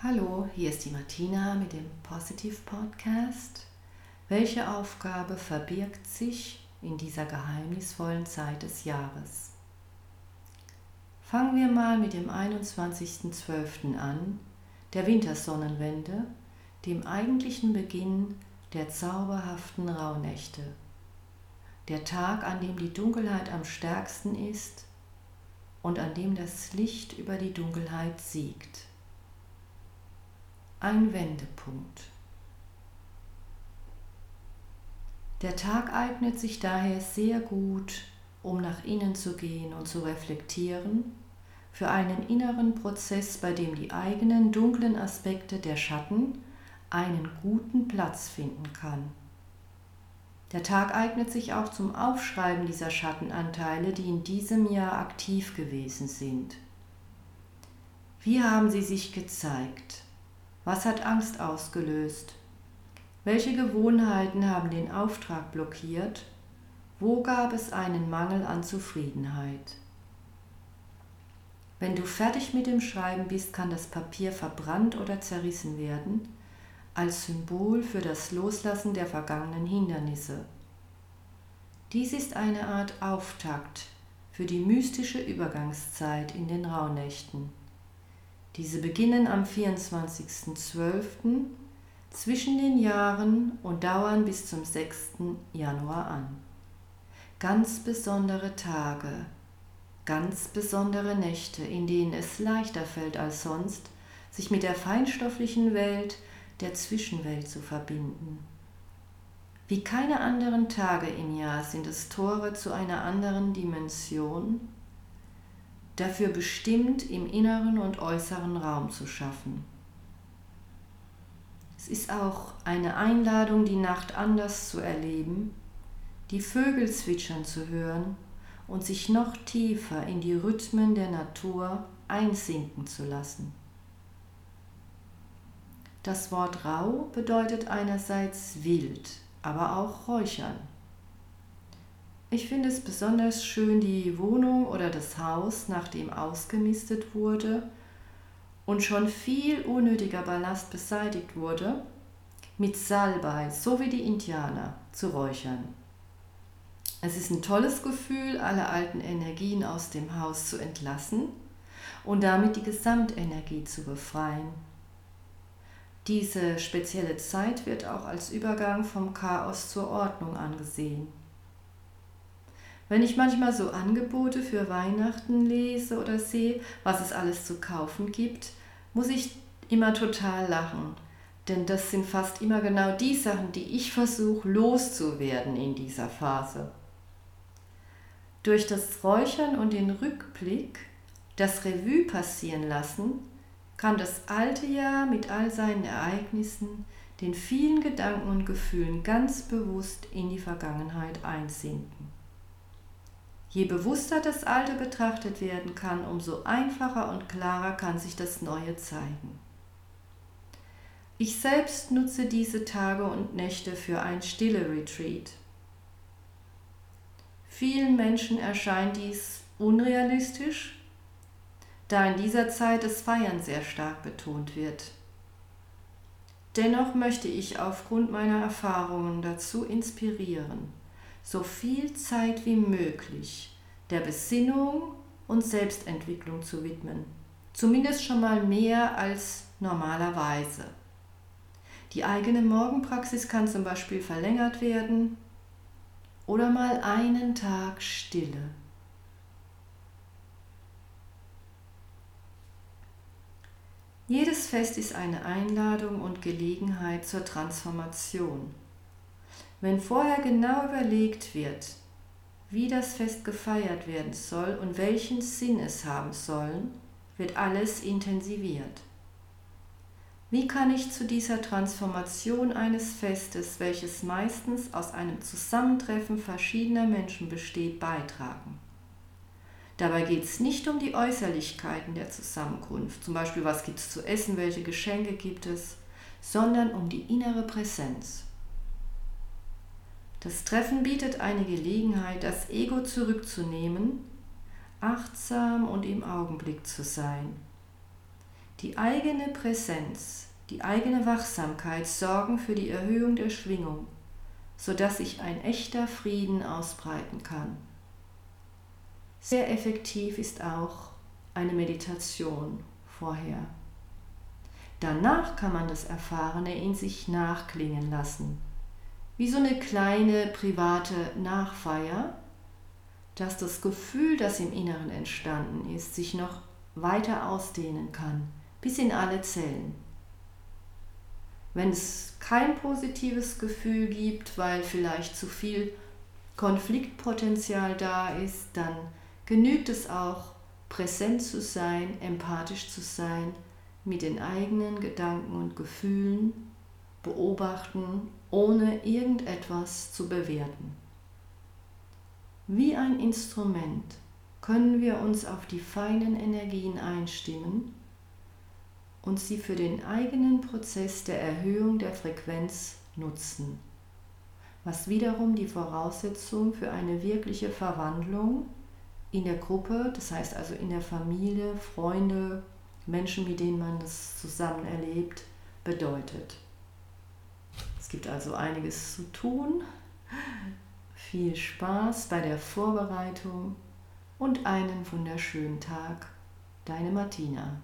Hallo, hier ist die Martina mit dem Positive Podcast. Welche Aufgabe verbirgt sich in dieser geheimnisvollen Zeit des Jahres? Fangen wir mal mit dem 21.12. an, der Wintersonnenwende, dem eigentlichen Beginn der zauberhaften Rauhnächte. Der Tag, an dem die Dunkelheit am stärksten ist und an dem das Licht über die Dunkelheit siegt ein Wendepunkt. Der Tag eignet sich daher sehr gut, um nach innen zu gehen und zu reflektieren, für einen inneren Prozess, bei dem die eigenen dunklen Aspekte der Schatten einen guten Platz finden kann. Der Tag eignet sich auch zum Aufschreiben dieser Schattenanteile, die in diesem Jahr aktiv gewesen sind. Wie haben sie sich gezeigt? Was hat Angst ausgelöst? Welche Gewohnheiten haben den Auftrag blockiert? Wo gab es einen Mangel an Zufriedenheit? Wenn du fertig mit dem Schreiben bist, kann das Papier verbrannt oder zerrissen werden, als Symbol für das Loslassen der vergangenen Hindernisse. Dies ist eine Art Auftakt für die mystische Übergangszeit in den Rauhnächten. Diese beginnen am 24.12. zwischen den Jahren und dauern bis zum 6. Januar an. Ganz besondere Tage, ganz besondere Nächte, in denen es leichter fällt als sonst, sich mit der feinstofflichen Welt der Zwischenwelt zu verbinden. Wie keine anderen Tage im Jahr sind es Tore zu einer anderen Dimension, dafür bestimmt, im inneren und äußeren Raum zu schaffen. Es ist auch eine Einladung, die Nacht anders zu erleben, die Vögel zwitschern zu hören und sich noch tiefer in die Rhythmen der Natur einsinken zu lassen. Das Wort rau bedeutet einerseits wild, aber auch räuchern. Ich finde es besonders schön, die Wohnung oder das Haus, nachdem ausgemistet wurde und schon viel unnötiger Ballast beseitigt wurde, mit Salbei, so wie die Indianer, zu räuchern. Es ist ein tolles Gefühl, alle alten Energien aus dem Haus zu entlassen und damit die Gesamtenergie zu befreien. Diese spezielle Zeit wird auch als Übergang vom Chaos zur Ordnung angesehen. Wenn ich manchmal so Angebote für Weihnachten lese oder sehe, was es alles zu kaufen gibt, muss ich immer total lachen. Denn das sind fast immer genau die Sachen, die ich versuche loszuwerden in dieser Phase. Durch das Räuchern und den Rückblick, das Revue passieren lassen, kann das alte Jahr mit all seinen Ereignissen, den vielen Gedanken und Gefühlen ganz bewusst in die Vergangenheit einsinken. Je bewusster das Alte betrachtet werden kann, umso einfacher und klarer kann sich das Neue zeigen. Ich selbst nutze diese Tage und Nächte für ein stille Retreat. Vielen Menschen erscheint dies unrealistisch, da in dieser Zeit das Feiern sehr stark betont wird. Dennoch möchte ich aufgrund meiner Erfahrungen dazu inspirieren so viel Zeit wie möglich der Besinnung und Selbstentwicklung zu widmen. Zumindest schon mal mehr als normalerweise. Die eigene Morgenpraxis kann zum Beispiel verlängert werden oder mal einen Tag Stille. Jedes Fest ist eine Einladung und Gelegenheit zur Transformation. Wenn vorher genau überlegt wird, wie das Fest gefeiert werden soll und welchen Sinn es haben soll, wird alles intensiviert. Wie kann ich zu dieser Transformation eines Festes, welches meistens aus einem Zusammentreffen verschiedener Menschen besteht, beitragen? Dabei geht es nicht um die Äußerlichkeiten der Zusammenkunft, zum Beispiel was gibt es zu essen, welche Geschenke gibt es, sondern um die innere Präsenz. Das Treffen bietet eine Gelegenheit, das Ego zurückzunehmen, achtsam und im Augenblick zu sein. Die eigene Präsenz, die eigene Wachsamkeit sorgen für die Erhöhung der Schwingung, sodass sich ein echter Frieden ausbreiten kann. Sehr effektiv ist auch eine Meditation vorher. Danach kann man das Erfahrene in sich nachklingen lassen, wie so eine kleine private Nachfeier, dass das Gefühl, das im Inneren entstanden ist, sich noch weiter ausdehnen kann, bis in alle Zellen. Wenn es kein positives Gefühl gibt, weil vielleicht zu viel Konfliktpotenzial da ist, dann genügt es auch, präsent zu sein, empathisch zu sein, mit den eigenen Gedanken und Gefühlen beobachten, ohne irgendetwas zu bewerten. Wie ein Instrument können wir uns auf die feinen Energien einstimmen und sie für den eigenen Prozess der Erhöhung der Frequenz nutzen, was wiederum die Voraussetzung für eine wirkliche Verwandlung in der Gruppe, das heißt also in der Familie, Freunde, Menschen, mit denen man das zusammen erlebt, bedeutet. Es gibt also einiges zu tun. Viel Spaß bei der Vorbereitung und einen wunderschönen Tag. Deine Martina.